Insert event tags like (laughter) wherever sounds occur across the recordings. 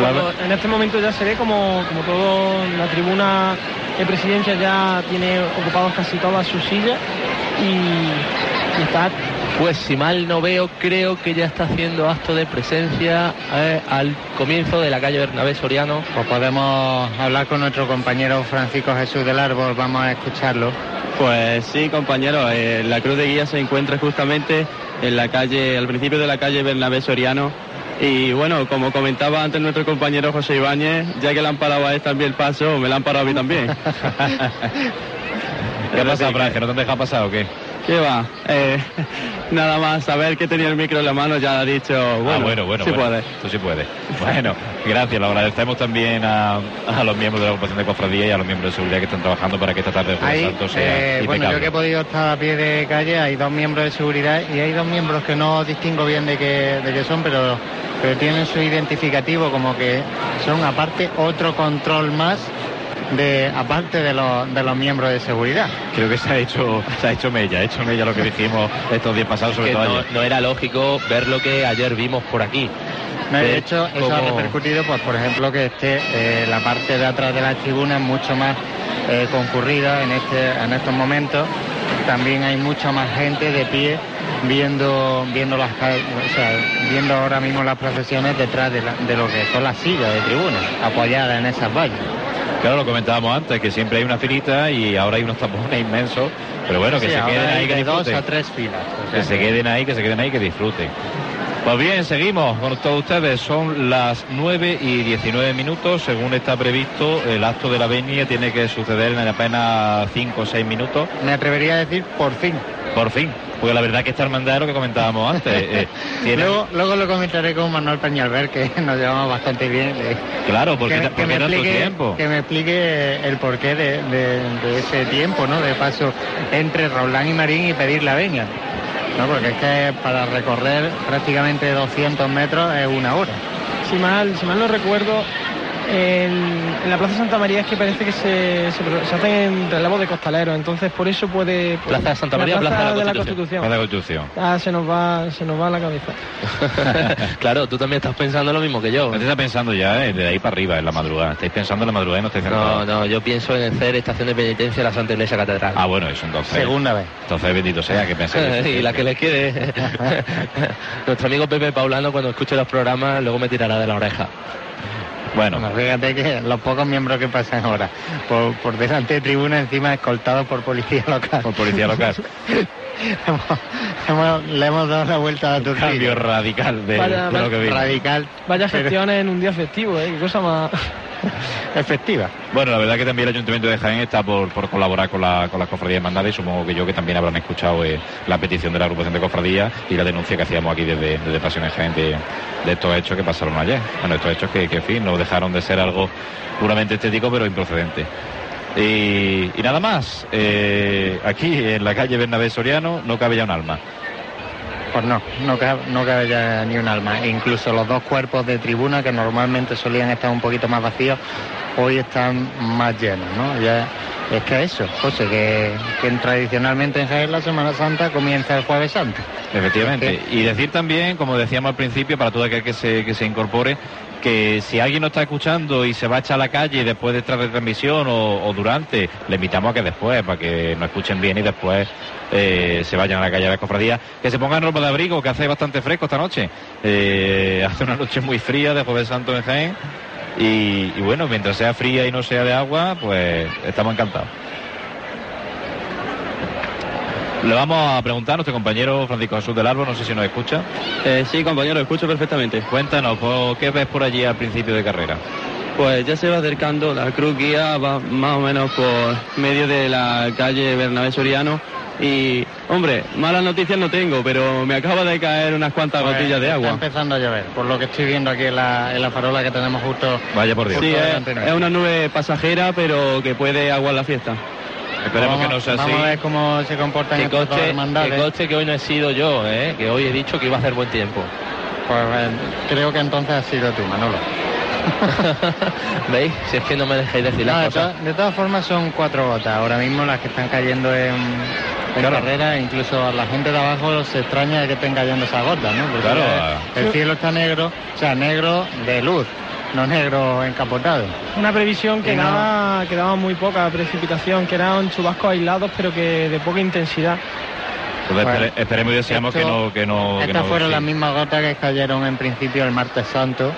Cuando en este momento ya se ve como, como todo la tribuna de presidencia ya tiene ocupados casi todas sus sillas y, y está Pues si mal no veo, creo que ya está haciendo acto de presencia eh, al comienzo de la calle Bernabé Soriano. Pues podemos hablar con nuestro compañero Francisco Jesús del Árbol, vamos a escucharlo. Pues sí, compañero, eh, la cruz de guía se encuentra justamente en la calle, al principio de la calle Bernabé Soriano. Y bueno, como comentaba antes nuestro compañero José Ibáñez, ya que le han parado a él también el paso, me lo han parado a mí también. (laughs) ¿Qué pasa, Fran? ¿Que no te han dejado pasar o qué? ¿Qué va? Eh, (laughs) nada más saber que tenía el micro en la mano ya ha dicho, bueno, ah, bueno, bueno, sí bueno. puede. Tú sí puedes. Bueno, gracias. Lo agradecemos también a, a los miembros de la ocupación de cofradía y a los miembros de seguridad que están trabajando para que esta tarde de Jueves Hay, Santo sea eh, bueno, yo que he podido estar a pie de calle, hay dos miembros de seguridad y hay dos miembros que no distingo bien de qué, de qué son, pero, pero tienen su identificativo como que son aparte otro control más de aparte de los, de los miembros de seguridad. Creo que se ha hecho, se ha hecho mella, ha hecho mella lo que dijimos estos días pasados, sobre todo no, ayer. no era lógico ver lo que ayer vimos por aquí. No, de hecho, eso ha repercutido, pues, por ejemplo, que esté eh, la parte de atrás de la tribuna es mucho más eh, concurrida en, este, en estos momentos. También hay mucha más gente de pie viendo viendo las o sea, viendo ahora mismo las procesiones detrás de, la- de lo que son las sillas de tribuna, apoyadas en esas vallas. Claro, lo comentábamos antes, que siempre hay una filita y ahora hay unos tapones inmensos. Pero bueno, que Sí, se queden ahí, que de dos disfruten. a tres filas. o sea Que se queden ahí, que se queden ahí, que disfruten. Pues bien, seguimos con todos ustedes. Son las 9 y 19 minutos. Según está previsto, el acto de la venia tiene que suceder en apenas 5 o 6 minutos. Me atrevería a decir por fin. Por fin. Porque la verdad que esta hermandad es lo que comentábamos antes. eh, (laughs) tiene- Luego, luego lo comentaré con Manuel Peñalver, que (laughs) nos llevamos bastante bien. eh, Claro, porque, que, me- porque que era explique, tiempo. que me explique el porqué de, de- de ese tiempo, ¿no? De paso entre Roldán y Marín y pedir la venia. ¿no? Porque es que para recorrer prácticamente 200 metros es una hora. si mal, si mal no recuerdo, en, en la Plaza Santa María es que parece que se, se, se hacen relevos de costaleros, entonces por eso puede... pues, Plaza de Santa María, la Plaza de la Constitución. Para la Constitución. Ah, se nos va, se nos va la cabeza. (laughs) claro, tú también estás pensando lo mismo que yo. Usted está pensando ya eh, de ahí para arriba, en la madrugada. Estáis pensando en la madrugada y no estáis No, yo pienso en hacer estación de penitencia en la Santa Iglesia Catedral. Ah, bueno, eso entonces. Segunda vez. Entonces, bendito sea que penséis. (laughs) y la que les quede. (laughs) Nuestro amigo Pepe Paulano, cuando escuche los programas, luego me tirará de la oreja. Bueno, Bueno, fíjate que los pocos miembros que pasan ahora por, por delante de tribuna, encima escoltados por policía local. por policía local. (laughs) Hemos- hemos- le hemos dado la vuelta a la Un cambio radical de, Vaya, de lo que vimos. Radical. Vaya pero gestiones en un día festivo, ¿eh? Qué cosa más... (laughs) Efectiva. Bueno, la verdad que también el Ayuntamiento de Jaén está por, por colaborar con, la, con las cofradías hermandades y supongo que yo que también habrán escuchado eh, la petición de la agrupación de cofradías y la denuncia que hacíamos aquí desde, desde Pasiones Jaén de, de estos hechos que pasaron ayer. Bueno, estos hechos que, en fin, no dejaron de ser algo puramente estético pero improcedente. Y, y nada más, eh, aquí en la calle Bernabé Soriano no cabe ya un alma. Pues no, no cabe, no cabe ya ni un alma. E incluso los dos cuerpos de tribuna que normalmente solían estar un poquito más vacíos, hoy están más llenos, ¿no? Ya es que eso, José, que, que tradicionalmente en Jaén la Semana Santa comienza el Jueves Santo. Efectivamente. Y decir también, como decíamos al principio, para todo aquel que se, que se incorpore, que si alguien no está escuchando y se va a echar a la calle después de esta retransmisión o, o durante, le invitamos a que después, para que nos escuchen bien y después eh, se vayan a la calle a la cofradía, que se pongan ropa de abrigo, que hace bastante fresco esta noche. Eh, hace una noche muy fría de Jueves Santo en Jaén. Y bueno, mientras sea fría y no sea de agua, pues estamos encantados. Le vamos a preguntar a nuestro compañero Francisco Jesús del Árbol, no sé si nos escucha. Eh, sí, compañero, escucho perfectamente. Cuéntanos, ¿por ¿qué ves por allí al principio de carrera? Pues ya se va acercando, la cruz guía va más o menos por medio de la calle Bernabé Soriano y, hombre, malas noticias no tengo, pero me acaba de caer unas cuantas Pues gotillas de está agua. empezando a llover, por lo que estoy viendo aquí en la, en la farola que tenemos justo. Vaya por Dios. Sí, es, nuestro. es una nube pasajera, pero que puede aguar la fiesta. Esperemos vamos, que no sea así. Vamos a ver cómo se comportan Que coche, que coche que hoy no he sido yo, ¿eh? que hoy he dicho que iba a hacer buen tiempo. Pues eh, creo que entonces has sido tú, Manolo. (laughs) ¿Veis? Si es que no me dejáis decir No, las de, cosas. to- de todas formas son cuatro gotas. Ahora mismo las que están cayendo en, en Claro. carrera, incluso a la gente de abajo se extraña de que estén cayendo esas gotas, ¿no? Porque Claro, ya el cielo está negro, o sea, negro de luz. Los negros encapotados. Una previsión que no- daba, que daba muy poca precipitación, que eran chubascos aislados, pero que de poca intensidad. Bueno, espere- esperemos y deseamos que no... Que no que Estas no- fueron sí. las mismas gotas que cayeron en principio el martes santo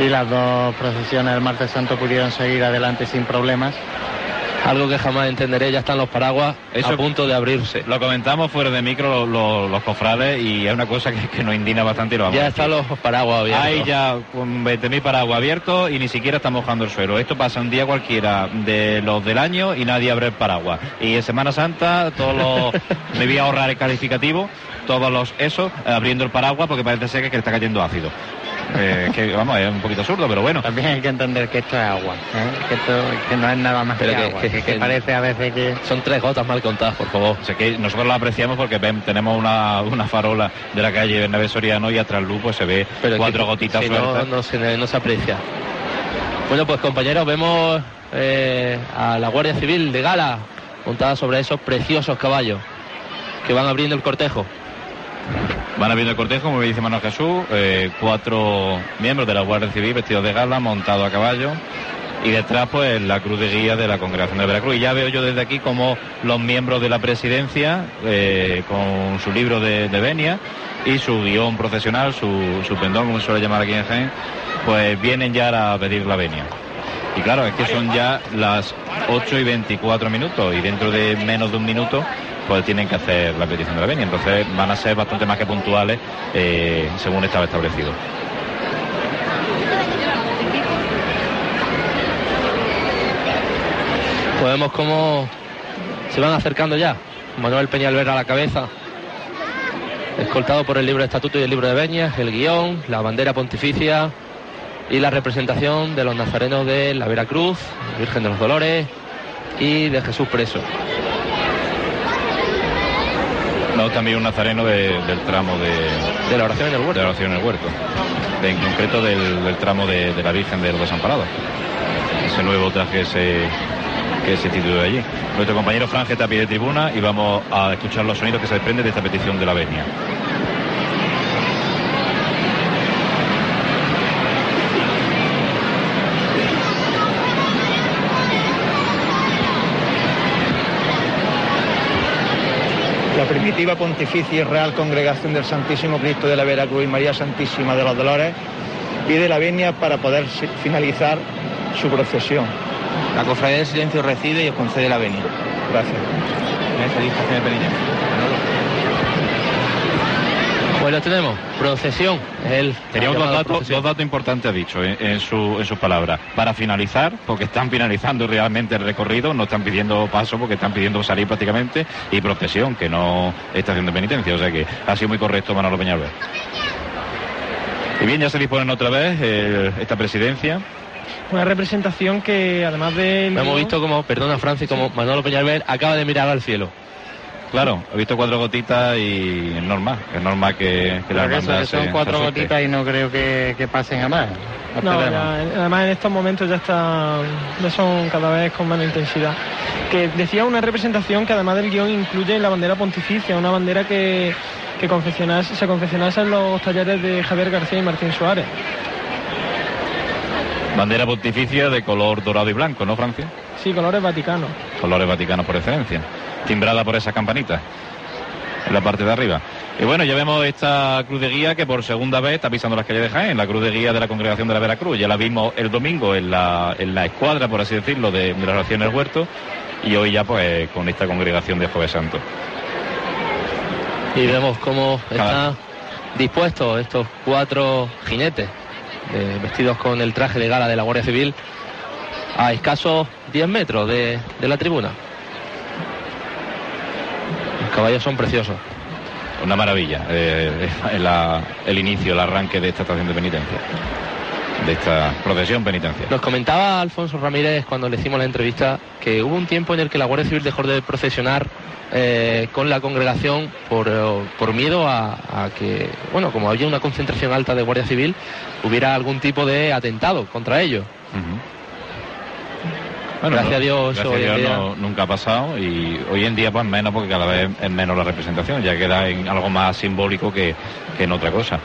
y las dos procesiones del martes santo pudieron seguir adelante sin problemas. Algo que jamás entenderé, ya están los paraguas Eso- a punto de abrirse. Lo comentamos fuera de micro lo- lo- los cofrades y es una cosa que, que nos indigna bastante y lo Ya están los paraguas abiertos. Hay ya con 20.000 paraguas abiertos y ni siquiera está mojando el suelo. Esto pasa un día cualquiera de los del año y nadie abre el paraguas. Y en Semana Santa todos los... (laughs) me voy a ahorrar el calificativo, todos los eso, eh, abriendo el paraguas porque parece ser que le está cayendo ácido. Eh, que vamos, es un poquito absurdo, pero bueno. También hay que entender que esto es agua, ¿eh? que esto que no es nada más Pero que, que- agua, que- que, que que- parece a veces que Son tres gotas mal contadas, por favor. O sea, que nosotros lo apreciamos porque ven- tenemos una, una farola de la calle Bernabé Soriano y atrás luz pues se ve Pero cuatro que- gotitas si no, no, se, no se aprecia. Bueno, pues compañeros, vemos eh, a la Guardia Civil de Gala montada sobre esos preciosos caballos que van abriendo el cortejo. Van abriendo el cortejo, como dice Manuel Jesús, eh, cuatro miembros de la Guardia Civil vestidos de gala, montados a caballo. Y detrás, pues, la cruz de guía de la Congregación de Veracruz. Y ya veo yo desde aquí como los miembros de la presidencia, eh, con su libro de, venia y su guion profesional, su, su pendón, como se suele llamar aquí en Jaén, pues vienen ya a pedir la venia. Y claro, es que son ya las 8 y 24 minutos y dentro de menos de un minuto pues tienen que hacer la petición de la venia. Entonces van a ser bastante más que puntuales eh, según estaba establecido. Pues vemos cómo se van acercando ya. Manuel Peñalver a la cabeza, escoltado por el libro de estatuto y el libro de veñas, el guion, la bandera pontificia y la representación de los nazarenos de la Veracruz, Virgen de los Dolores y de Jesús preso. También un nazareno de- del tramo de, De la oración en el de huerto. la oración en el huerto. De- en concreto del, del tramo de, de la Virgen de los Desamparados. Ese nuevo traje se, que se tituló allí. Nuestro compañero Franje está a pie de tribuna y vamos a escuchar los sonidos que se desprenden de esta petición de la venia. Primitiva pontificia y real congregación del Santísimo Cristo de la Veracruz y María Santísima de los Dolores pide la venia para poder finalizar su procesión. La cofradía del silencio recibe y os concede la venia. Gracias. Feliz de. Pues lo tenemos, procesión. Teníamos la dos datos, dos datos importantes, ha dicho en, en su- en sus palabras. Para finalizar, porque están finalizando realmente el recorrido, no están pidiendo paso porque están pidiendo salir prácticamente, y procesión, que no estación de penitencia. O sea que ha sido muy correcto Manolo Peñalver. Y bien, ya se disponen otra vez eh, esta presidencia. Una representación que además de... Hemos visto como, perdona Francis, como Manolo Peñalver acaba de mirar al cielo. Claro, he visto cuatro gotitas y es normal, es normal que, que la Creo que eso- hermandad que son se- cuatro se gotitas y no creo que, que pasen a más. No, ya, además en estos momentos ya está, ya son cada vez con menos intensidad. Que decía una representación que además del guion incluye la bandera pontificia, una bandera que, que confeccionase- se confeccionase en los talleres de Javier García y Martín Suárez. Bandera pontificia de color dorado y blanco, ¿no, Francia? Sí, colores vaticanos. colores vaticanos por excelencia, timbrada por esas campanitas en la parte de arriba. Y bueno, ya vemos esta cruz de guía que por segunda vez está pisando las calles de Jaén, la cruz de guía de la congregación de la Veracruz. Ya la vimos el domingo en la, en la escuadra, por así decirlo, de, de la oración del huerto y hoy ya pues con esta congregación de Jueves Santo. Y vemos cómo están dispuestos estos cuatro jinetes eh, vestidos con el traje de gala de la Guardia Civil a escasos 10 metros de, de la tribuna. Los caballos son preciosos. Una maravilla, eh, la- el inicio, el arranque de esta estación de penitencia, de esta procesión penitencial. Nos comentaba Alfonso Ramírez cuando le hicimos la entrevista que hubo un tiempo en el que la Guardia Civil dejó de procesionar eh, con la congregación por, eh, por miedo a, a que, bueno, como había una concentración alta de Guardia Civil, hubiera algún tipo de atentado contra ellos. Ujú. Gracias a Dios, gracias hoy a Dios día- no- nunca ha pasado y hoy en día pues menos porque cada vez es menos la representación, ya queda en algo más simbólico que, que en otra cosa.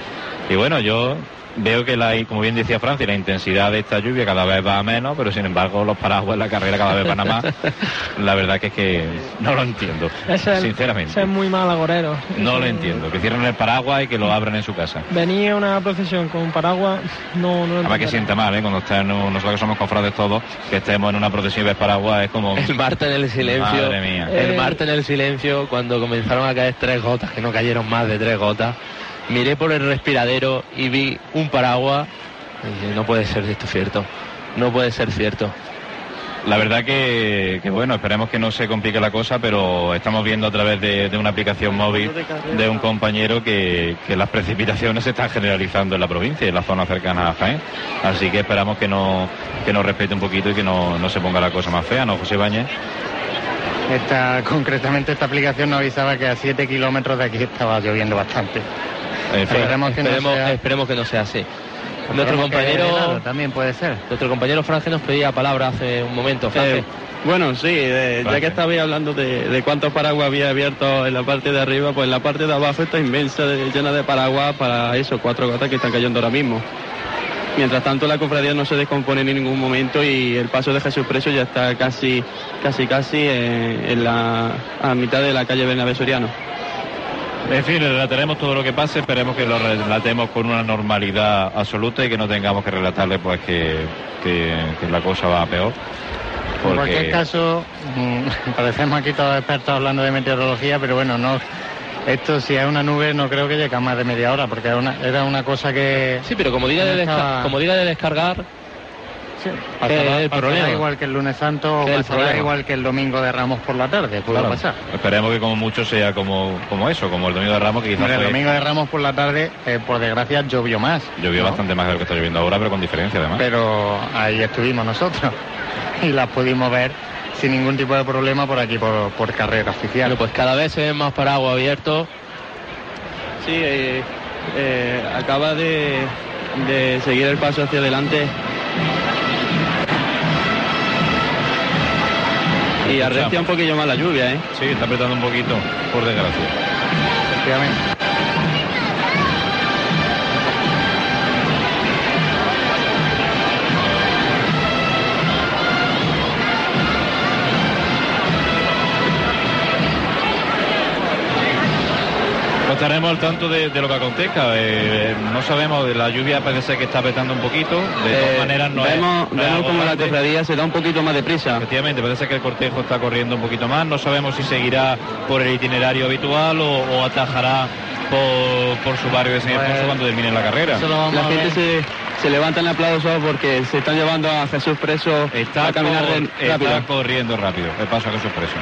Y bueno, yo veo que, la, como bien decía Francia, la intensidad de esta lluvia cada vez va a menos, pero sin embargo los paraguas en la carrera cada vez van a más. (laughs) la verdad que es que no lo entiendo, Ese sinceramente. ese es muy mal agorero. No lo entiendo, que cierren el paraguas y que lo abran en su casa. Venía una procesión con un paraguas, no, no lo Además que siente mal, ¿eh? Cuando está en un- nosotros que somos cofrades todos, que estemos en una procesión y ves paraguas, es como... El martes en el silencio. Madre mía. El Eh, martes en el silencio, cuando comenzaron a caer tres gotas, que no cayeron más de tres gotas, miré por el respiradero y vi un paraguas. Y dije, no puede ser esto cierto. No puede ser cierto. La verdad que, que, bueno, esperemos que no se complique la cosa, pero estamos viendo a través de, de una aplicación móvil de un compañero que, que las precipitaciones se están generalizando en la provincia, en la zona cercana a Jaén. Así que esperamos que no que nos respete un poquito y que no, no se ponga la cosa más fea, ¿no, José Bañez? Esta, (laughs) concretamente esta aplicación nos avisaba que a 7 kilómetros de aquí estaba lloviendo bastante. En Esperemos que no sea- esperemos que no sea así. Nuestro Esperemos compañero, también puede ser. nuestro compañero Franje nos pedía palabra hace un momento. Eh, bueno, sí, eh, ya que estabais hablando de, de cuántos paraguas había abiertos en la parte de arriba, pues la parte de abajo está inmensa, de- llena de paraguas para eso, cuatro gotas que están cayendo ahora mismo. Mientras tanto, la cofradía no se descompone en ningún momento y el paso de Jesús Preso ya está casi, casi, casi eh, en la, a mitad de la calle Bernabé Soriano. En fin, relataremos todo lo que pase, esperemos que lo relatemos con una normalidad absoluta y que no tengamos que relatarle pues que, que- que la cosa va a peor. En cualquier caso, mm, (laughs) parecemos aquí todos expertos hablando de meteorología, pero bueno, no. Esto si es una nube no creo que llegue a más de media hora, porque era una, era una cosa que Sí, pero como diga, de desca- Estaba- como diga de descargar, pasará, es el pasará problema. igual que el lunes santo o ¿Qué es pasará problema? igual que el domingo de Ramos por la tarde, puede claro, pasar. esperemos que como mucho sea como, como eso, como el domingo de Ramos, que quizás el domingo de Ramos por la tarde, eh, por desgracia, llovió más. llovió ¿no? bastante más de lo que está lloviendo ahora, pero con diferencia además. Pero ahí estuvimos nosotros (laughs) y las pudimos ver sin ningún tipo de problema por aquí, por, por carrera oficial. bueno, pues cada vez se ven más paraguas abiertos. Sí, eh, eh, acaba de, de seguir el paso hacia adelante. Y arrestia un poquillo más la lluvia, ¿eh? Sí, está apretando un poquito, por desgracia. Efectivamente. Pues estaremos al tanto de, de lo que acontezca. Eh, no sabemos, la lluvia parece que está apretando un poquito. De todas Eh, maneras, no es- vemos, no es vemos algo como la cofradía se da un poquito más de prisa. Efectivamente, parece que el cortejo está corriendo un poquito más. No sabemos si seguirá por el itinerario habitual o, o atajará por, por su barrio de San Ildefonso Pues, cuando termine la carrera. La gente se, se levanta en aplausos porque se están llevando a Jesús preso Está, a caminar cor- de- está rápido. corriendo rápido. El paso a Jesús Preso.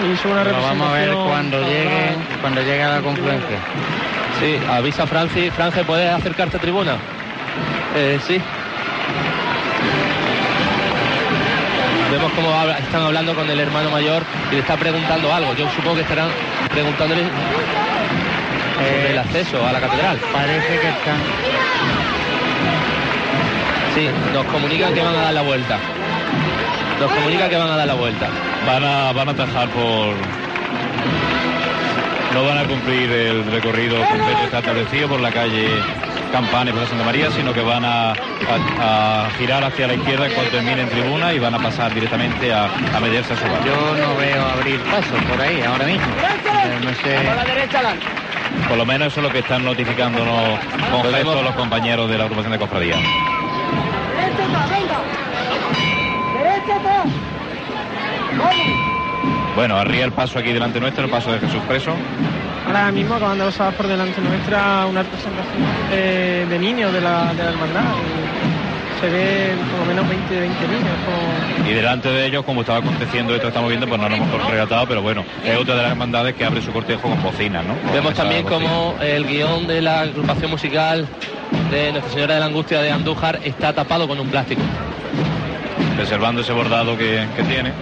Hizo una Lo vamos a ver cuando llegue, cuando llegue a la confluencia. Sí, avisa Franci. Franje, ¿puedes acercarte a tribuna? Eh, sí, Vemos cómo habla- están hablando con el hermano mayor y le está preguntando algo. Yo supongo que estarán preguntándole sobre Eh, el acceso a la catedral. Parece que están. Sí, nos comunican que van a dar la vuelta. Nos comunican que van a dar la vuelta. Van a, van a atajar por... No van a cumplir el recorrido completo que está establecido por la calle Campana y Plaza Santa María, sino que van a, a- a girar hacia la izquierda cuando termine en tribuna y van a pasar directamente a, a meterse a su barrio. Yo no veo abrir paso por ahí ahora mismo. Eh, no sé. Por lo menos eso es lo que están notificándonos con los compañeros de la agrupación de cofradía. Bueno, arriba el paso aquí delante nuestro, el paso de Jesús Preso. Ahora mismo acaban de pasar por delante nuestra una representación eh, de niños de la, de la hermandad. Y se ve por lo menos 20, 20 niños. como- Y delante de ellos, como estaba aconteciendo esto que estamos viendo, pues no lo hemos relatado, pero bueno, es otra de las hermandades que abre su cortejo con bocinas, ¿no? Con Vemos también como el guion de la agrupación musical de Nuestra Señora de la Angustia de Andújar está tapado con un plástico. Reservando ese bordado que, que tiene,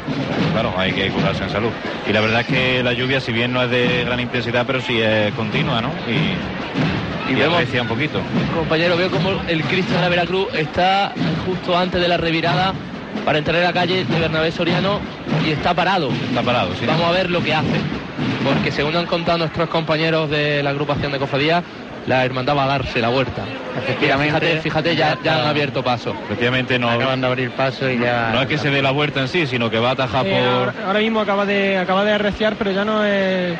claro, hay que curarse en salud. Y la verdad es que la lluvia, si bien no es de gran intensidad, pero sí es continua, ¿no? Y, Y y vemos- un poquito. Compañero, veo como el Cristo de la Veracruz está justo antes de la revirada para entrar a la calle de Bernabé Soriano y está parado. Está parado, sí. Vamos a ver lo que hace. Porque según han contado nuestros compañeros de la agrupación de cofradías, la hermandad va a darse la vuelta. Efectivamente. Fíjate, fíjate ya, ya han abierto paso. Efectivamente no, Acaban de abrir paso y ya... no es que se dé la vuelta en sí, sino que va a atajar Eh, por... ahora, ahora mismo acaba de acaba de arreciar, pero ya no es.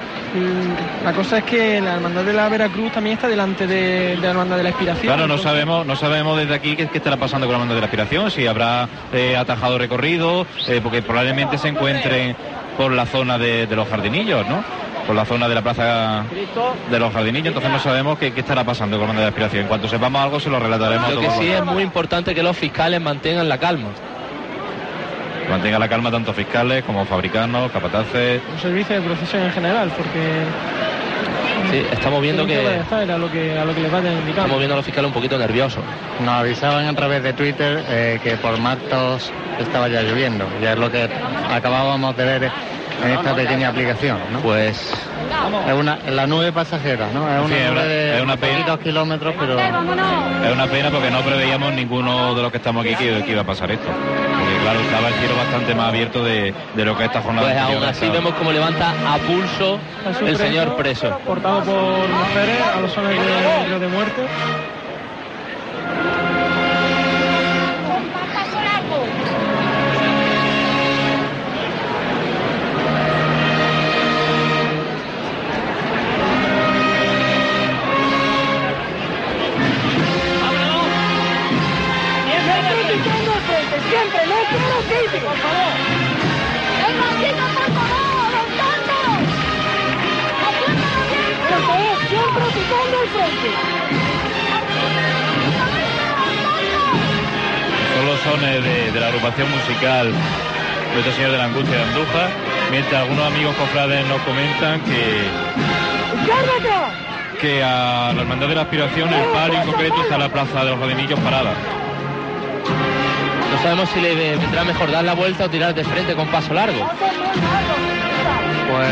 La cosa es que la hermandad de la Veracruz también está delante de, de la hermandad de la Inspiración. Claro, no sabemos, no sabemos desde aquí qué, qué estará pasando con la banda de la aspiración, si habrá eh, atajado recorrido, eh, porque probablemente se encuentren por la zona de, de los jardinillos, ¿no? Por la zona de la plaza de los jardinillos, entonces no sabemos qué, qué estará pasando con la de aspiración. En cuanto sepamos algo, se lo relataremos Lo que sí es muy importante que los fiscales mantengan la calma. Mantenga la calma tanto fiscales como fabricanos, capataces. Un servicio de procesión en general, porque. Sí, estamos viendo que a lo que a lo que les estamos viendo a los fiscales un poquito nerviosos. Nos avisaban a través de Twitter eh, que por Martos estaba ya lloviendo. Ya es lo que acabábamos de ver en esta pequeña aplicación, ¿no? Pues Es una, la nube pasajera, ¿no? Es una Sí, nube de es una pena. kilómetros, pero... Es una pena porque no preveíamos ninguno de los que estamos aquí que, que iba a pasar esto. Porque claro, estaba el cielo bastante más abierto de, de lo que esta jornada Pues aún así vemos cómo levanta a pulso el señor preso. Portado por mujeres a los de, río de muerte. Siempre. ¡Siempre picando el frente! Son los sones de, de la agrupación musical Nuestro Señor de la Angustia de Andújar, mientras algunos amigos cofrades nos comentan que, que a la Hermandad de la Aspiración, el palio en concreto, está en la Plaza de los Jardinillos parada. No sabemos si le vendrá mejor dar la vuelta o tirar de frente con paso largo. Pues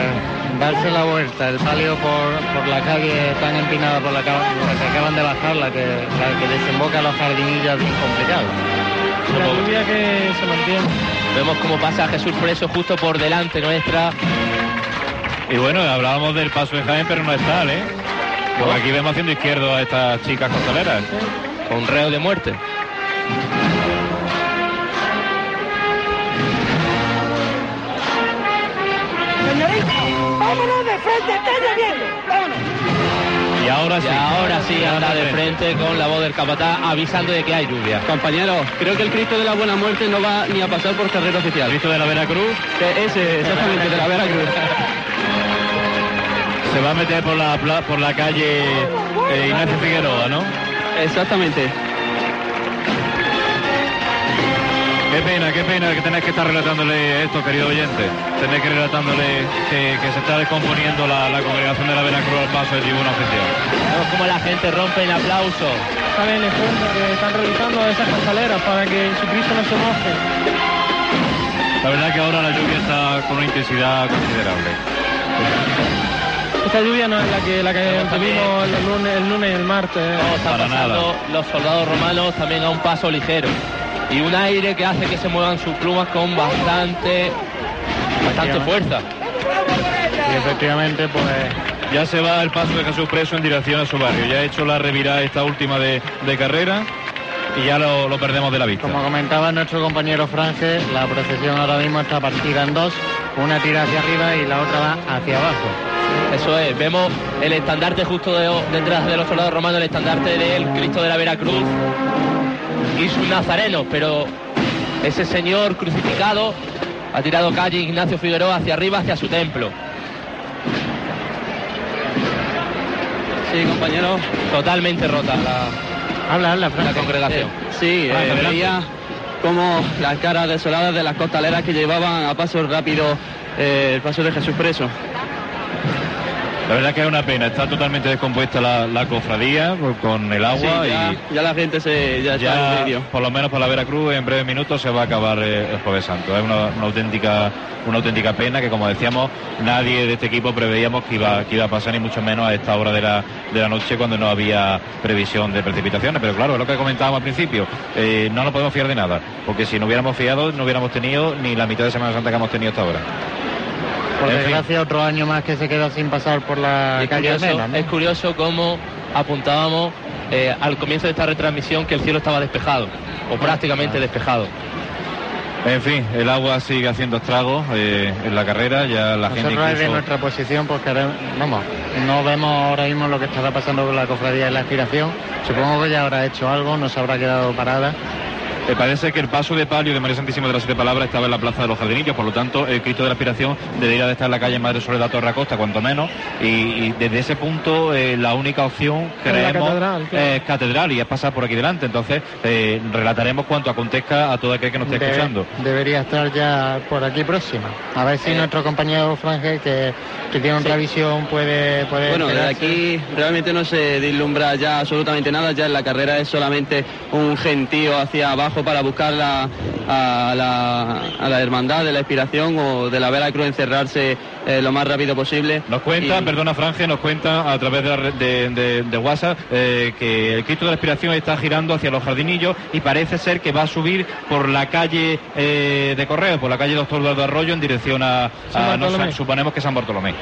darse la vuelta, el palio por, por la calle tan empinada por la, ca- por la que acaban de bajar, la que, la que desemboca los jardinillos es bien complicado. La lluvia que se mantiene. Vemos cómo pasa Jesús preso justo por delante nuestra. Y bueno, hablábamos del paso de Jaén, pero no es tal, ¿eh? Porque aquí vemos haciendo izquierdo a estas chicas costaleras. Con reo de muerte. Frente. Vámonos. Y ahora sí. Y ahora sí anda de frente con la voz del capataz avisando de que hay lluvia. Compañeros, creo que el Cristo de la Buena Muerte no va ni a pasar por carrera oficial. Cristo de la Veracruz ese, exactamente, de la Veracruz. (laughs) se va a meter por la, por la calle eh, Ignacio Figueroa, ¿no? Exactamente. Qué pena, qué pena que tenéis que estar relatándole esto, querido oyente. Tenéis que relatándole que, que se está descomponiendo la, la congregación de la Veracruz al paso de tribuna oficial. Vemos cómo la gente rompe en aplauso. Saben el esfuerzo que están realizando esas costaleras para que Jesucristo no se moje. La verdad que ahora la lluvia está con una intensidad considerable. Esta lluvia no es la que la que tuvimos el lunes, el lunes y el martes. ¿eh? Cómo están Para pasando los soldados romanos también a un paso ligero. Y un aire que hace que se muevan sus plumas con bastante, bastante fuerza. Y efectivamente, pues Ya se va el paso de Jesús Preso en dirección a su barrio. Ya ha hecho la revirada esta última de, de carrera y ya lo, lo perdemos de la vista. como comentaba nuestro compañero Franje, la procesión ahora mismo está partida en dos. Una tira hacia arriba y la otra va hacia abajo. Eso es, vemos el estandarte justo de- detrás de los soldados romanos, el estandarte del Cristo de la Veracruz y sus nazarenos, pero ese señor crucificado ha tirado calle Ignacio Figueroa hacia arriba, hacia su templo. Sí, compañeros. Totalmente rota la, Habla, habla, la congregación. Sí, Frank, eh, adelante. veía como las caras desoladas de las costaleras que llevaban a paso rápido eh, el paso de Jesús preso. La verdad que es una pena. Está totalmente descompuesta la, la cofradía con el agua Sí, ya, y ya la gente se ya, está en ya, medio. por lo menos por la Veracruz, en breves minutos se va a acabar eh, el Jueves Santo. Es una, una auténtica una auténtica pena que, como decíamos, nadie de este equipo preveíamos que iba, que iba a pasar, ni mucho menos a esta hora de la, de la noche cuando no había previsión de precipitaciones. Pero claro, es lo que comentábamos al principio, eh, no nos podemos fiar de nada, porque si no hubiéramos fiado, no hubiéramos tenido ni la mitad de Semana Santa que hemos tenido hasta ahora. Por En fin. desgracia, otro año más que se queda sin pasar por la es, calle curioso, Almena, ¿no? es curioso cómo apuntábamos eh, al comienzo de esta retransmisión que el cielo estaba despejado, o prácticamente despejado. En fin, el agua sigue haciendo estragos eh, en la carrera, ya la gente desde incluso... nuestra posición, pues queremos, vamos, no vemos ahora mismo lo que estará pasando con la cofradía de la aspiración. Supongo que ya habrá hecho algo, no se habrá quedado parada. Me parece que el paso de palio de María Santísima de las Siete Palabras estaba en la Plaza de los Jardinillos, por lo tanto, el Cristo de la Aspiración debería de estar en la calle Madre Soledad Torre Acosta, cuanto menos, y, y desde ese punto eh, la única opción, creemos, catedral, claro. es catedral y es pasar por aquí delante. Entonces, eh, relataremos cuanto acontezca a todo aquel que nos esté escuchando. debería estar ya por aquí próxima. A ver si Eh. nuestro compañero Frangel, que, que tiene una visión, puede, puede Bueno, desde aquí realmente no se vislumbra ya absolutamente nada, ya en la carrera es solamente un gentío hacia abajo para buscar la- a, la, a la hermandad de la inspiración o de la Vera Cruz encerrarse eh, lo más rápido posible. Nos cuentan, Y- perdona Franje, nos cuentan a través de, la red de, de- de WhatsApp eh, que el Cristo de la Aspiración está girando hacia los jardinillos y parece ser que va a subir por la calle eh, de Correo, por la calle Doctor Eduardo Arroyo en dirección a, a- no suponemos que San Bartolomé.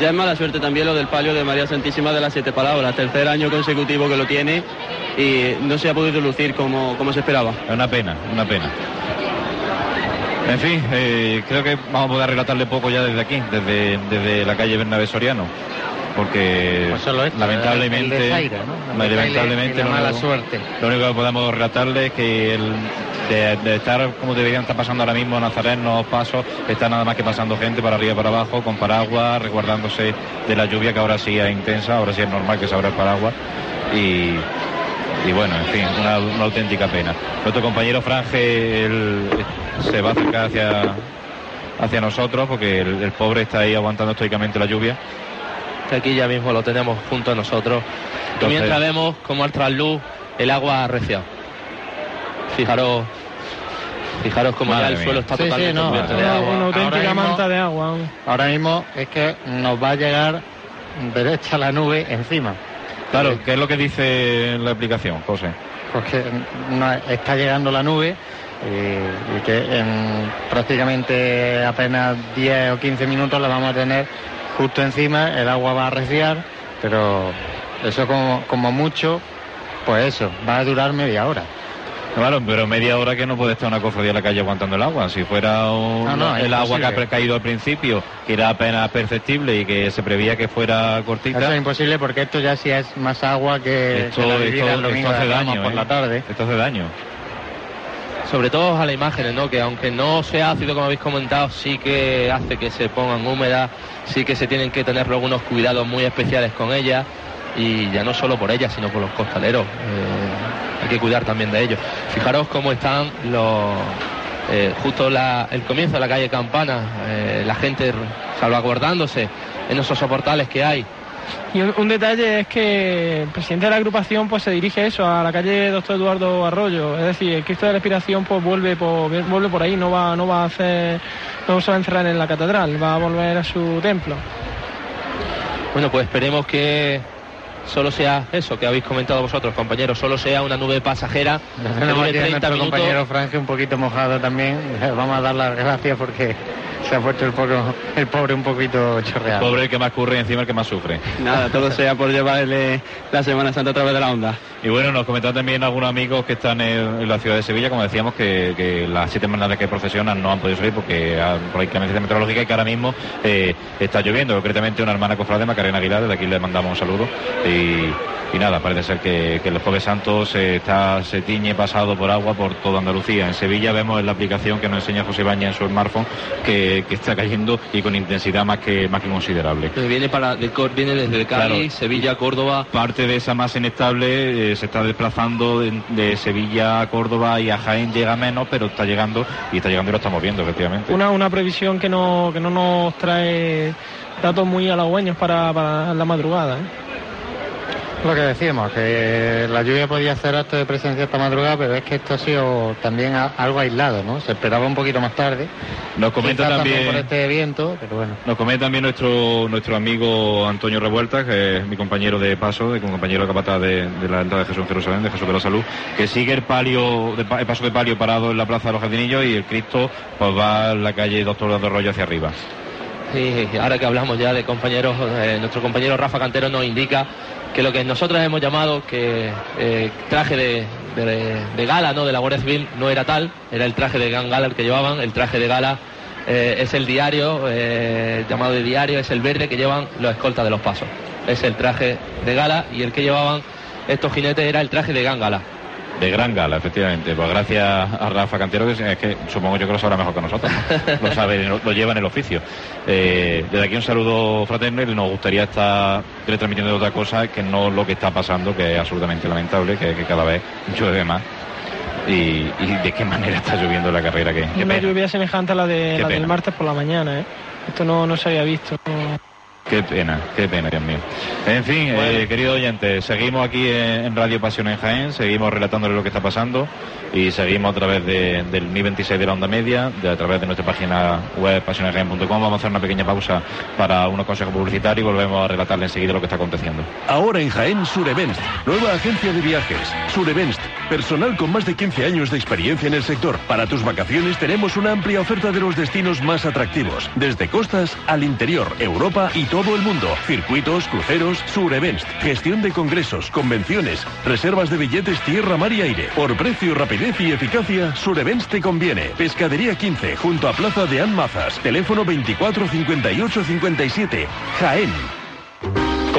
Ya es mala suerte también lo del palio de María Santísima de las Siete Palabras, tercer año consecutivo que lo tiene y no se ha podido lucir como, como se esperaba. Es una pena, una pena. En fin, eh, creo que vamos a poder relatarle poco ya desde aquí, desde, desde la calle Bernabé Soriano, porque Pues solo esto, lamentablemente, el ¿no? Lamentablemente mala suerte. Lo único que podemos relatarle es que el, de, de estar como deberían estar pasando ahora mismo Nazarenos pasos, está nada más que pasando gente para arriba y para abajo, con paraguas, resguardándose de la lluvia que ahora sí es intensa, ahora sí es normal que se abra el paraguas. Y, y bueno, en fin, una, una auténtica pena. Nuestro compañero Franje él, se va a acercar hacia, hacia nosotros porque el, el pobre está ahí aguantando estoicamente la lluvia. Que aquí ya mismo lo tenemos junto a nosotros. Y Entonces- mientras vemos como al trasluz el agua arrecia. Fijaros, fijaros como Madre ya el mía. suelo está Sí, sí, totalmente no, cubierto de Una, agua. una auténtica Ahora mismo- manta de agua. Ahora mismo es que nos va a llegar derecha la nube encima. Claro, ¿qué es lo que dice la aplicación, José? Porque no- está llegando la nube eh, y que en prácticamente apenas 10 o 15 minutos la vamos a tener justo encima, el agua va a arreciar, pero eso como, como mucho, pues eso, va a durar media hora. Claro, pero media hora que no puede estar una cofradía en la calle aguantando el agua. Si fuera un- No, no, es el agua que ha caído al principio, que era apenas perceptible y que se preveía que fuera Eso cortita, es imposible porque esto ya sí es más agua que, esto, la esto- hace daño. por ¿eh? la tarde. Esto hace daño. Sobre todo a las imágenes, ¿no? Que aunque no sea ácido como habéis comentado, sí que hace que se pongan húmedas, sí que se tienen que tener luego unos cuidados muy especiales con ellas y ya no solo por ellas, sino por los costaleros. Eh, hay que cuidar también de ellos. Fijaros cómo están los eh, justo el comienzo de la calle Campana, eh, la gente salvaguardándose en esos soportales que hay. Y un, un detalle es que el presidente de la agrupación pues se dirige eso a la calle Doctor Eduardo Arroyo, es decir, el Cristo de la Expiración pues vuelve por vuelve por ahí, no va no va a hacer no se va a encerrar en la catedral, va a volver a su templo. Bueno, pues esperemos que solo sea eso que habéis comentado vosotros, compañeros, solo sea una nube pasajera que Tenemos dure aquí a 30 nuestro minutos. compañero Franje un poquito mojado también. (laughs) Vamos a dar las gracias porque se ha puesto el, poco- el pobre un poquito chorreado. Pobre el que más curre y encima el que más sufre. Nada, todo (laughs) sea por llevarle la Semana Santa a través de la onda. Y bueno, nos comentan también algunos amigos que están en, en la ciudad de Sevilla, como decíamos, que, que las siete hermandades que procesionan no han podido salir porque por inclemencia meteorológica y que ahora mismo eh, está lloviendo. Concretamente una hermana cofrade, Macarena Aguilar, de aquí le mandamos un saludo. Y, y nada, parece ser que, que el Jueves Santo se, está, se tiñe pasado por agua por toda Andalucía. En Sevilla vemos en la aplicación que nos enseña José Baña en su smartphone que, que está cayendo y con intensidad más que, más que considerable. Viene, para, de Cor- viene desde Cádiz, Claro. Sevilla, Córdoba. Parte de esa masa inestable eh, se está desplazando de, de Sevilla a Córdoba y a Jaén llega menos, pero está llegando y está llegando y lo estamos viendo, efectivamente. Una, una previsión que no, que no nos trae datos muy halagüeños para, para la madrugada. ¿eh? Lo que decíamos, que la lluvia podía hacer acto de presencia esta madrugada, pero es que esto ha sido también algo aislado, ¿no? Se esperaba un poquito más tarde. Nos comenta Quizás también, por este viento, pero bueno. nos comenta también nuestro nuestro amigo Antonio Revuelta, que es mi compañero de paso, de, compañero de capataz de, de la entrada de Jesús en Jerusalén, de Jesús de la Salud, que sigue el palio, de pa- el paso de palio parado en la plaza de los jardinillos y el Cristo pues va a la calle Doctor de Arroyo hacia arriba. Y ahora que hablamos ya de compañeros, eh, nuestro compañero Rafa Cantero nos indica que lo que nosotros hemos llamado que eh, traje de, gala ¿no? de la Guardia Civil no era tal, era el traje de Gang Gala el que llevaban, el traje de gala eh, es el diario, eh, llamado de diario, es el verde que llevan los escoltas de los pasos. Es el traje de gala y el que llevaban estos jinetes era el traje de Gang Gala. De gran gala, efectivamente. Pues gracias a Rafa Cantero, que es- que supongo yo que lo sabrá mejor que nosotros. (laughs) lo sabe, lo, lo lleva en el oficio. Eh, desde aquí un saludo fraterno y nos gustaría estar retransmitiendo otra cosa que no lo que está pasando, que es absolutamente lamentable, que, que cada vez llueve más. Y, y de qué manera está lloviendo la carrera que, Una pena. lluvia semejante a la, de, la del martes por la mañana, ¿eh? Esto no, no se había visto. Qué pena, qué pena, Dios mío. En fin, eh, querido oyente, seguimos aquí en, en Radio Pasión en Jaén, seguimos relatándole lo que está pasando y seguimos a través de- del Mi 26 de la onda media, de, a través de nuestra página web pasionenjaén.com. Vamos a hacer una pequeña pausa para unos consejos publicitarios y volvemos a relatarle enseguida lo que está aconteciendo. Ahora en Jaén Surevents, nueva agencia de viajes. Surevents, personal con más de 15 años de experiencia en el sector. Para tus vacaciones tenemos una amplia oferta de los destinos más atractivos, desde costas al interior, Europa y todo el mundo. Circuitos, cruceros, Surevents, gestión de congresos, convenciones, reservas de billetes tierra, mar y aire. Por precio, rapidez y eficacia, Surevents te conviene. Pescadería 15, junto a Plaza de Anmazas. Teléfono 24 58 57. Jaén.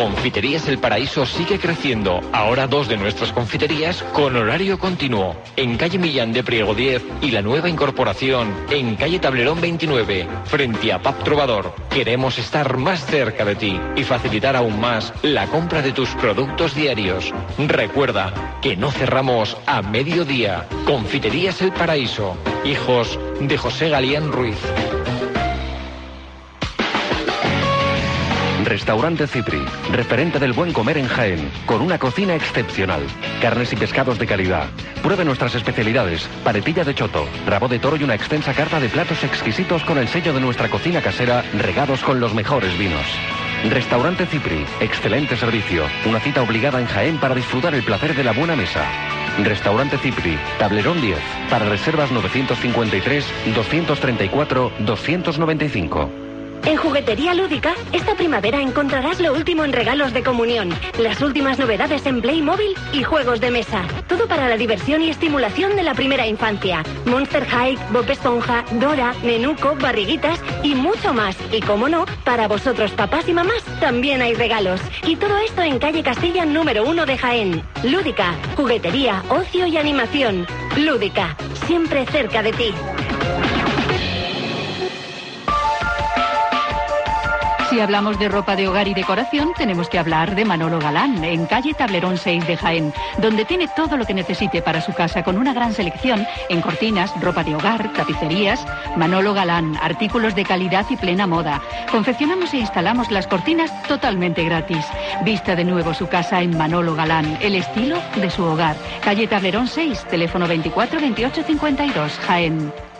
Confiterías El Paraíso sigue creciendo. Ahora dos de nuestras confiterías con horario continuo. En calle Millán de Priego 10 y la nueva incorporación en calle Tablerón 29, frente a Pap Trovador. Queremos estar más cerca de ti y facilitar aún más la compra de tus productos diarios. Recuerda que no cerramos a mediodía. Confiterías El Paraíso. Hijos de José Galián Ruiz. Restaurante Cipri, referente del buen comer en Jaén, con una cocina excepcional. Carnes y pescados de calidad. Pruebe nuestras especialidades, paretilla de choto, rabo de toro y una extensa carta de platos exquisitos con el sello de nuestra cocina casera, regados con los mejores vinos. Restaurante Cipri, excelente servicio, una cita obligada en Jaén para disfrutar el placer de la buena mesa. Restaurante Cipri, Tablerón 10, para reservas 953 234 295. En Juguetería Lúdica, esta primavera encontrarás lo último en regalos de comunión, las últimas novedades en Playmobil y juegos de mesa. Todo para la diversión y estimulación de la primera infancia. Monster High, Bob Esponja, Dora, Nenuco, Barriguitas y mucho más. Y como no, para vosotros papás y mamás también hay regalos. Y todo esto en calle Castilla número 1 de Jaén. Lúdica, juguetería, ocio y animación. Lúdica, siempre cerca de ti. Si hablamos de ropa de hogar y decoración, tenemos que hablar de Manolo Galán, en calle Tablerón 6 de Jaén, donde tiene todo lo que necesite para su casa con una gran selección en cortinas, ropa de hogar, tapicerías. Manolo Galán, artículos de calidad y plena moda. Confeccionamos e instalamos las cortinas totalmente gratis. Vista de nuevo su casa en Manolo Galán, el estilo de su hogar. Calle Tablerón 6, teléfono 24 28 52, Jaén.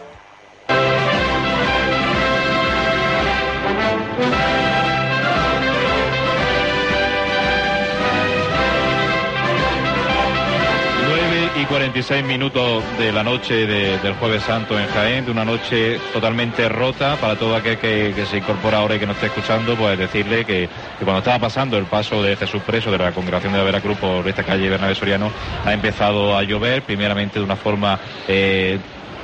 46 minutos de la noche de- del Jueves Santo en Jaén, de una noche totalmente rota para todo aquel que, se incorpora ahora y que nos esté escuchando, pues decirle que, que cuando estaba pasando el paso de Jesús Preso de la congregación de la Veracruz por esta calle Bernabé Soriano, ha empezado a llover, primeramente de una forma eh,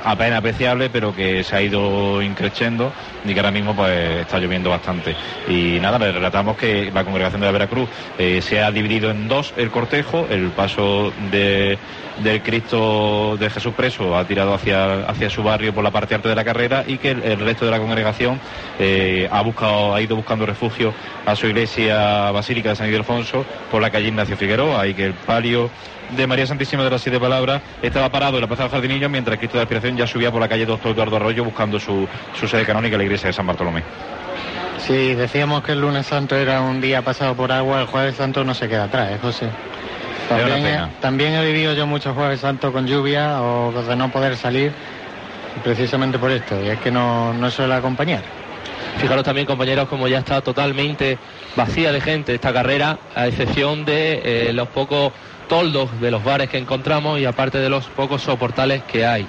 apenas apreciable, pero que se ha ido increciendo y que ahora mismo pues está lloviendo bastante. Y nada, le relatamos que la congregación de la Veracruz eh, se ha dividido en dos el cortejo, el paso de, del Cristo de Jesús preso ha tirado hacia, hacia su barrio por la parte alta de la carrera y que el, resto de la congregación eh, ha buscado, ha ido buscando refugio a su iglesia basílica de San Ildefonso por la calle Ignacio Figueroa y que el palio de María Santísima de las Siete Palabras estaba parado en la Plaza del Jardinillo mientras el Cristo de la Aspiración ya subía por la calle Doctor Eduardo Arroyo buscando su, su sede canónica, la iglesia de San Bartolomé. Si decíamos que el lunes santo era un día pasado por agua, el jueves santo no se queda atrás, ¿eh, José? También, he- también he vivido yo muchos jueves santos con lluvia o de no poder salir precisamente por esto, y es que no, no suele acompañar. Fijaros también, compañeros, como ya está totalmente vacía de gente esta carrera, a excepción de eh, los pocos toldos de los bares que encontramos y aparte de los pocos soportales que hay.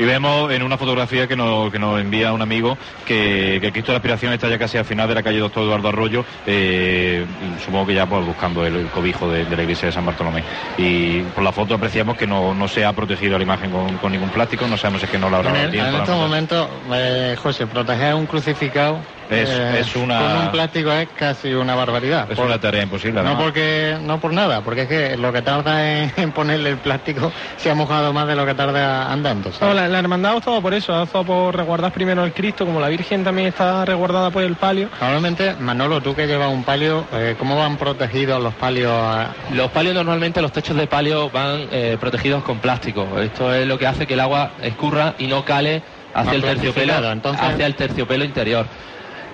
Y vemos en una fotografía que nos, que nos envía un amigo que, que el Cristo de la Aspiración está ya casi al final de la calle Doctor Eduardo Arroyo, eh, supongo que ya pues, buscando el, el cobijo de, de la iglesia de San Bartolomé. Y por la foto apreciamos que no, no se ha protegido la imagen con, con ningún plástico, no sabemos si es que no la habrá En, el- en estos momentos, eh, José, proteger un crucificado Es- eh, es una- con un plástico es casi una barbaridad. Es Por- una tarea imposible. no porque no por nada, porque es que lo que tarda en, (laughs) en ponerle el plástico se ha mojado más de lo que tarda andando. La, la hermandad ha optado por eso, ha optado por resguardar primero al Cristo, como la Virgen también está resguardada por el palio. Normalmente, Manolo, tú que llevas un palio, eh, ¿cómo van protegidos los palios? a- Los palios normalmente, los techos de palio van eh, protegidos con plástico. Esto es lo que hace que el agua escurra y no cale hacia el terciopelo, entonces- hacia el terciopelo interior.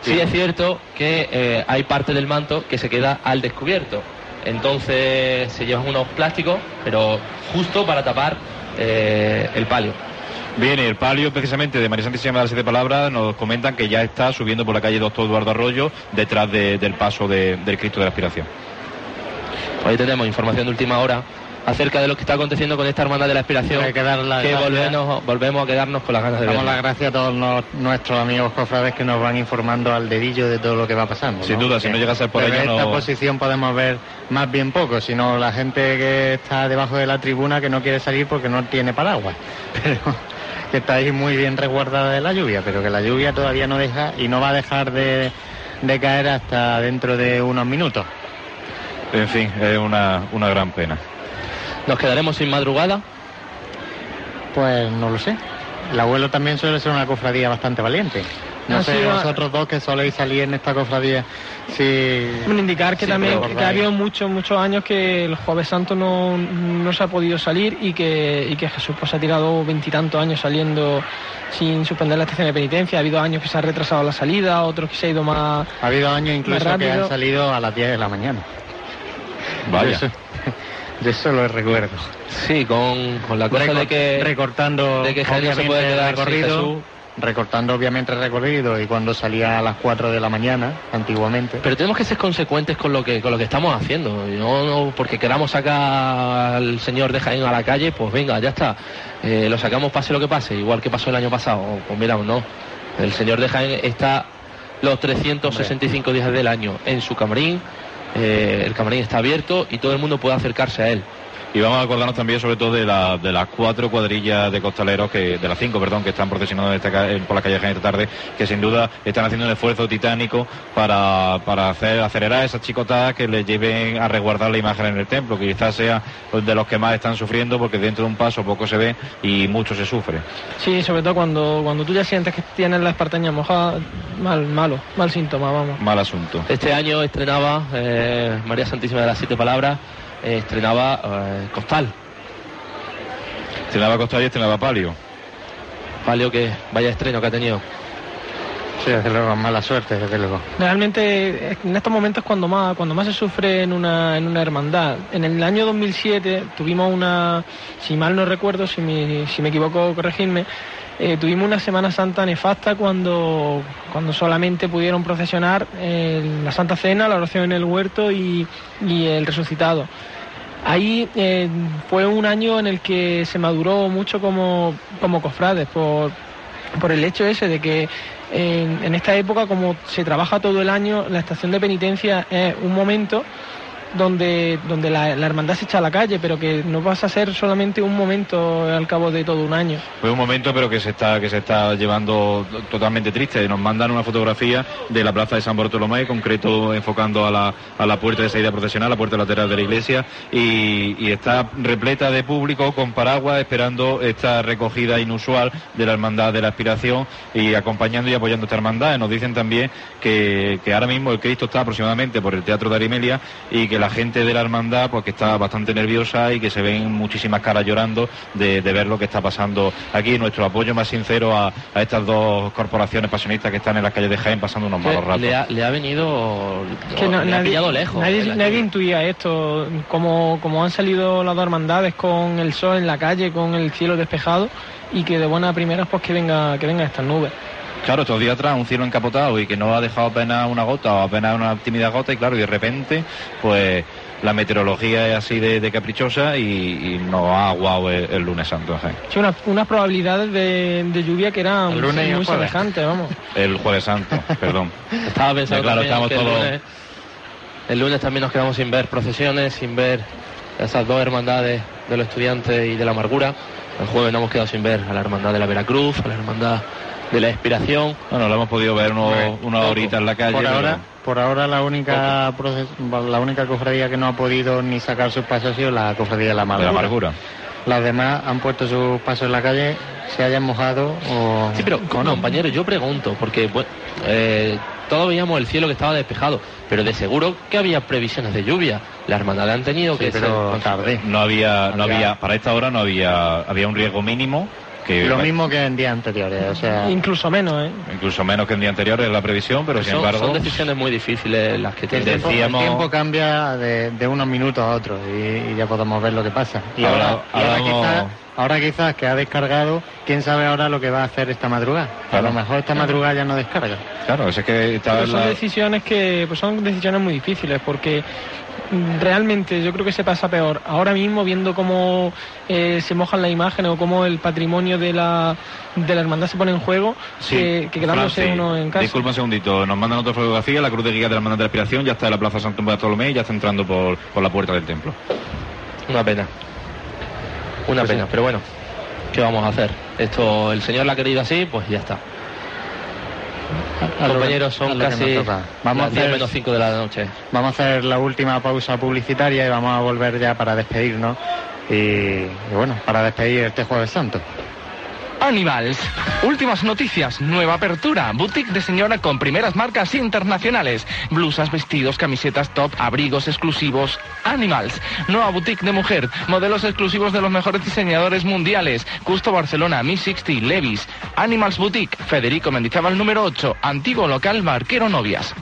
Sí, es cierto que eh, hay parte del manto que se queda al descubierto. Entonces se llevan unos plásticos, pero justo para tapar eh, el palio. Bien, el palio precisamente de María Santísima de las Siete Palabras nos comentan que ya está subiendo por la calle Doctor Eduardo Arroyo detrás de- del paso de- del Cristo de la Aspiración. Pues ahí tenemos información de última hora acerca de lo que está aconteciendo con esta hermandad de la aspiración. Hay que que volvemos, volvemos a quedarnos con las ganas de Damos verlo. las gracias a todos nos- nuestros amigos cofrades que nos van informando al dedillo de todo lo que va pasando. Sin duda, si no llega a ser por ello, esta no- posición podemos ver más bien poco, sino la gente que está debajo de la tribuna que no quiere salir porque no tiene paraguas. (laughs) Pero que está ahí muy bien resguardada de la lluvia, pero que la lluvia todavía no deja y no va a dejar de, de caer hasta dentro de unos minutos. En fin, es una, una gran pena. Nos quedaremos sin madrugada. Pues no lo sé. El abuelo también suele ser una cofradía bastante valiente. No Ah, sé, sí, vosotros dos que soléis salir en esta cofradía, si... Bueno, indicar que Sí, también que ha habido muchos muchos años que el Jueves Santo no, no se ha podido salir y que, y que Jesús pues ha tirado veintitantos años saliendo sin suspender la estación de penitencia. Ha habido años que se ha retrasado la salida, otros que se ha ido más. Ha habido años incluso que han salido a las 10 de la mañana. Vaya. Yo eso, lo recuerdo. Sí, con, con la cosa Recor- de que recortando de que no se puede obviamente, quedar recorrido, recortando obviamente el recorrido y cuando salía a las 4 de la mañana, antiguamente. Pero tenemos que ser consecuentes con lo que con lo que estamos haciendo. No, no porque queramos sacar al señor de Jaén a la calle, pues venga, ya está. Eh, lo sacamos pase lo que pase, igual que pasó el año pasado. Pues mira, no. El señor de Jaén está los 365 días del año en su camarín. Eh, el camarín está abierto y todo el mundo puede acercarse a él. Y vamos a acordarnos también sobre todo de, la- de las cuatro cuadrillas de costaleros, que, de las cinco, perdón, que están procesionando en esta en- por la calle de Jaén esta tarde, que sin duda están haciendo un esfuerzo titánico para, para hacer, acelerar esas chicotadas que les lleven a resguardar la imagen en el templo, que quizás sea de los que más están sufriendo, porque dentro de un paso poco se ve y mucho se sufre. Sí, sobre todo cuando, cuando tú ya sientes que tienes la espartaña mojada, mal, malo, mal síntoma, vamos. Mal asunto. Este año estrenaba eh, María Santísima de las Siete Palabras, eh, estrenaba eh, Costal. Estrenaba Costal y estrenaba Palio. Palio que vaya estreno que ha tenido. Sí, desde luego, mala suerte, desde luego. Realmente en estos momentos es cuando más, cuando más se sufre en una, en una hermandad. En el año 2007 tuvimos una, si mal no recuerdo, si me, si me equivoco, corregirme, eh, tuvimos una Semana Santa nefasta cuando, cuando solamente pudieron procesionar eh, la Santa Cena, la oración en el huerto y, y el resucitado. Ahí eh, fue un año en el que se maduró mucho como, como cofrades por, por el hecho ese de que en, en esta época, como se trabaja todo el año, la estación de penitencia es un momento donde, donde la, hermandad se echa a la calle, pero que no pasa a ser solamente un momento al cabo de todo un año. Fue un momento, pero que se está que se está llevando totalmente triste. Nos mandan una fotografía de la plaza de San Bartolomé, en concreto enfocando a la, a la puerta de salida procesional, la puerta lateral de la iglesia, y, y está repleta de público con paraguas esperando esta recogida inusual de la hermandad de la aspiración y acompañando y apoyando esta hermandad. Nos dicen también que, que ahora mismo el Cristo está aproximadamente por el Teatro de Arimelia y que la gente de la hermandad pues que está bastante nerviosa y que se ven muchísimas caras llorando de, de ver lo que está pasando aquí. Nuestro apoyo más sincero a, a estas dos corporaciones pasionistas que están en las calles de Jaén pasando unos malos ratos. Le ha, le ha venido. que no- le ha nadie, pillado lejos. nadie, lluvia. intuía esto, como, como han salido las dos hermandades con el sol en la calle, con el cielo despejado y que de buena primera pues que venga, que venga estas nubes. Claro, estos días atrás un cielo encapotado y que no ha dejado apenas una gota o apenas una tímida gota y claro, y de repente, pues la meteorología es así de, de caprichosa y, y nos ha aguado el, el lunes santo en Jaén. Sí, unas, probabilidades de, de lluvia que eran lunes muy semejantes, vamos. (laughs) El jueves santo, perdón. (laughs) Estaba pensando claro, estamos que el todos... lunes- el lunes también nos quedamos sin ver procesiones, sin ver esas dos hermandades de los estudiantes y de la amargura. El jueves nos hemos quedado sin ver a la hermandad de la Veracruz, a la hermandad de la Expiración. Bueno, lo hemos podido ver unos, unas horitas en la calle. Por pero- ahora, por ahora la única proces- la única cofradía que no ha podido ni sacar sus pasos ha sido la cofradía de la amargura. De la amargura. Las demás han puesto sus pasos en la calle, se hayan mojado o... Sí, pero compañero, yo pregunto, porque bueno, eh, todos veíamos el cielo que estaba despejado, pero de seguro que había previsiones de lluvia. La hermandad han tenido que ser- No había, no había, para esta hora no había, había un riesgo mínimo que Lo mismo que en días anteriores, o sea... Incluso menos, ¿eh? incluso menos que en día anterior es la previsión, pero sin son, embargo son decisiones muy difíciles las que El tienen. tiempo, el tiempo cambia de, de unos minutos a otros y, y ya podemos ver lo que pasa. Y Ahora- ahora, y ahora hablamos- quizás, ahora quizás que ha descargado, quién sabe ahora lo que va a hacer esta madrugada. A lo mejor esta madrugada ya no descarga. Claro, es que Pero son la- decisiones que pues son decisiones muy difíciles porque realmente yo creo que se pasa peor ahora mismo viendo cómo eh, se mojan las imágenes o cómo el patrimonio de la de la hermandad se pone en juego que, que quedándose Francis, uno en casa Disculpa un segundito, nos mandan otra fotografía, la cruz de guía de la hermandad de la Aspiración ya está en la plaza Santo Bartolomé y ya está entrando por, por la puerta del templo. Una pena. Una Pues pena, sí. pero bueno, ¿qué vamos a hacer? Esto, el señor la ha querido así, pues ya está. A Compañeros, a son que casi. Vamos a las 10 hacer- menos 5 de la noche. Vamos a hacer la última pausa publicitaria y vamos a volver ya para despedirnos. Y, y bueno, para despedir este Jueves Santo. Animals. Últimas noticias. Nueva apertura. Boutique de señora con primeras marcas internacionales. Blusas, vestidos, camisetas top, abrigos exclusivos. Animals. Nueva boutique de mujer. Modelos exclusivos de los mejores diseñadores mundiales. Custo Barcelona, Mi 60, Levis. Animals Boutique. Federico Mendizábal número 8. Antiguo local Barquero Novias.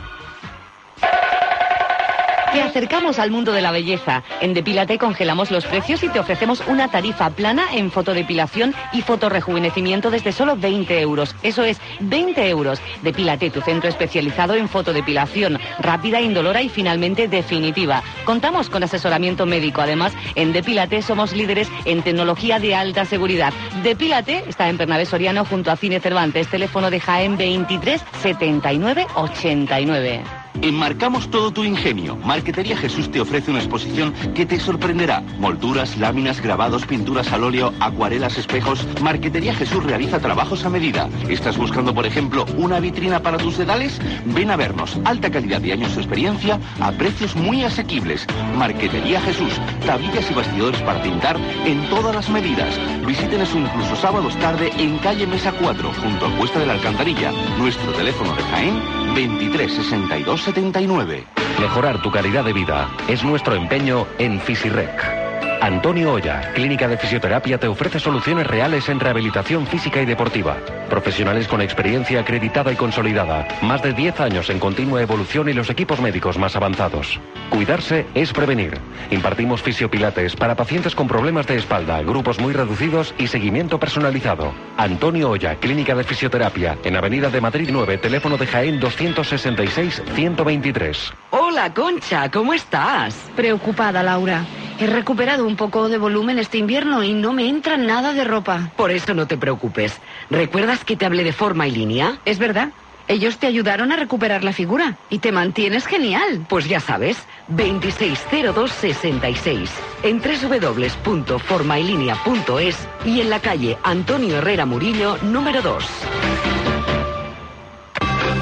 Te acercamos al mundo de la belleza. En Depílate congelamos los precios y te ofrecemos una tarifa plana en fotodepilación y fotorrejuvenecimiento desde solo 20 euros. Eso es, 20 euros. Depílate, tu centro especializado en fotodepilación, rápida, indolora y finalmente definitiva. Contamos con asesoramiento médico. Además, en Depílate somos líderes en tecnología de alta seguridad. Depílate está en Bernabé Soriano junto a Cine Cervantes. Teléfono de Jaén 23 79 89. Enmarcamos todo tu ingenio. Marquetería Jesús te ofrece una exposición que te sorprenderá. Molduras, láminas, grabados, pinturas al óleo, acuarelas, espejos. Marquetería Jesús realiza trabajos a medida. ¿Estás buscando, por ejemplo, una vitrina para tus dedales? Ven a vernos. Alta calidad y años de experiencia a precios muy asequibles. Marquetería Jesús. Tablillas y bastidores para pintar en todas las medidas. Visítenos incluso sábados tarde en calle Mesa 4, junto a Cuesta de la Alcantarilla. Nuestro teléfono de Jaén 23 62 79. Mejorar tu calidad de vida es nuestro empeño en Fisirec. Antonio Olla, Clínica de Fisioterapia, te ofrece soluciones reales en rehabilitación física y deportiva. Profesionales con experiencia acreditada y consolidada. Más de 10 años en continua evolución y los equipos médicos más avanzados. Cuidarse es prevenir. Impartimos fisiopilates para pacientes con problemas de espalda, grupos muy reducidos y seguimiento personalizado. Antonio Olla, Clínica de Fisioterapia, en Avenida de Madrid 9, teléfono de Jaén 266-123. Hola, Concha, ¿cómo estás? Preocupada, Laura. He recuperado un poco de volumen este invierno y no me entra nada de ropa. Por eso no te preocupes. ¿Recuerdas que te hablé de forma y línea? Es verdad. Ellos te ayudaron a recuperar la figura y te mantienes genial. Pues ya sabes, 260266 en www.formaylinea.es y en la calle Antonio Herrera Murillo, número 2.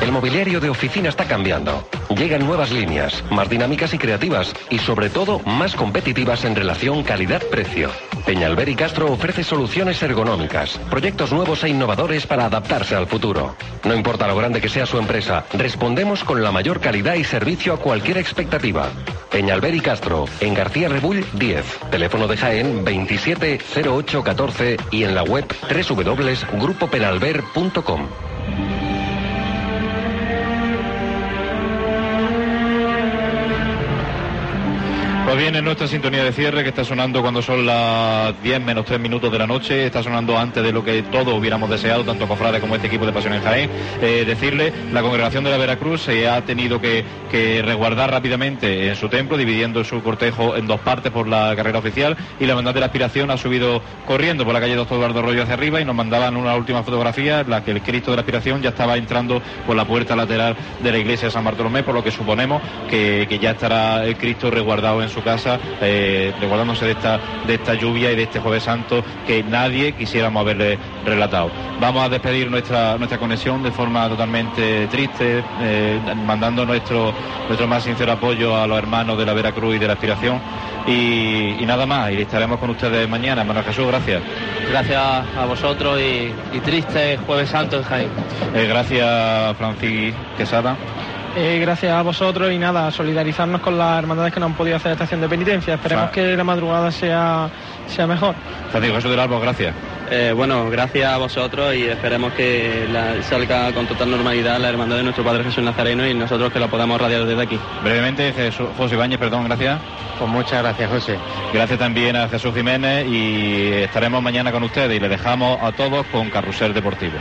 El mobiliario de oficina está cambiando. Llegan nuevas líneas, más dinámicas y creativas, y sobre todo más competitivas en relación calidad-precio. Peñalver y Castro ofrece soluciones ergonómicas, proyectos nuevos e innovadores para adaptarse al futuro. No importa lo grande que sea su empresa, respondemos con la mayor calidad y servicio a cualquier expectativa. Peñalver y Castro, en García Rebull 10, teléfono de Jaén 270814 y en la web www.grupopenalver.com. Pues bien, en nuestra sintonía de cierre que está sonando cuando son las 10 menos 3 minutos de la noche, está sonando antes de lo que todos hubiéramos deseado, tanto Cofrade como este equipo de Pasión en Jaén. Eh, decirle, la congregación de la Veracruz se ha tenido que, que resguardar rápidamente en su templo, dividiendo su cortejo en dos partes por la carrera oficial y la hermandad de la aspiración ha subido corriendo por la calle Doctor Eduardo Arroyo hacia arriba y nos mandaban una última fotografía en la que el Cristo de la aspiración ya estaba entrando por la puerta lateral de la iglesia de San Bartolomé, por lo que suponemos que, que ya estará el Cristo resguardado en su casa, eh, resguardándose de esta, de esta lluvia y de este Jueves Santo que nadie quisiéramos haberle relatado. Vamos a despedir nuestra, nuestra conexión de forma totalmente triste, eh, mandando nuestro, nuestro más sincero apoyo a los hermanos de la Veracruz y de la Aspiración. Y, y nada más, y estaremos con ustedes mañana. Manuel Jesús, gracias. Gracias a vosotros y, y triste Jueves Santo en Jaén. Eh, gracias, Francis Quesada. Eh, gracias a vosotros y nada, solidarizarnos con las hermandades que no han podido hacer estación de penitencia. Esperemos que la madrugada sea, sea mejor. Francisco Jesús del Albo, gracias. Eh, bueno, gracias a vosotros y esperemos que la- salga con total normalidad la hermandad de nuestro Padre Jesús Nazareno y nosotros que la podamos radiar desde aquí. Brevemente, Jesús, José Ibáñez, perdón, gracias. Pues muchas gracias, José. Gracias también a Jesús Jiménez y estaremos mañana con ustedes y le dejamos a todos con Carrusel Deportivo.